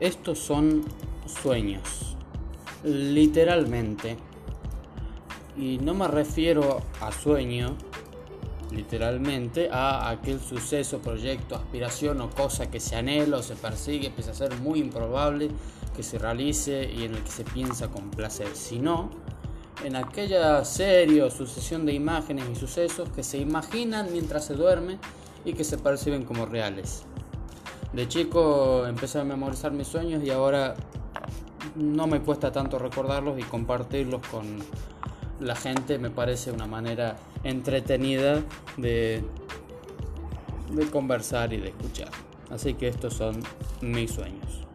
estos son sueños, literalmente. Y no me refiero a sueño, literalmente, a aquel suceso, proyecto, aspiración o cosa que se anhela o se persigue, empieza a ser muy improbable que se realice y en el que se piensa con placer, sino en aquella serie o sucesión de imágenes y sucesos que se imaginan mientras se duerme y que se perciben como reales. De chico empecé a memorizar mis sueños y ahora no me cuesta tanto recordarlos y compartirlos con la gente me parece una manera entretenida de, de conversar y de escuchar. Así que estos son mis sueños.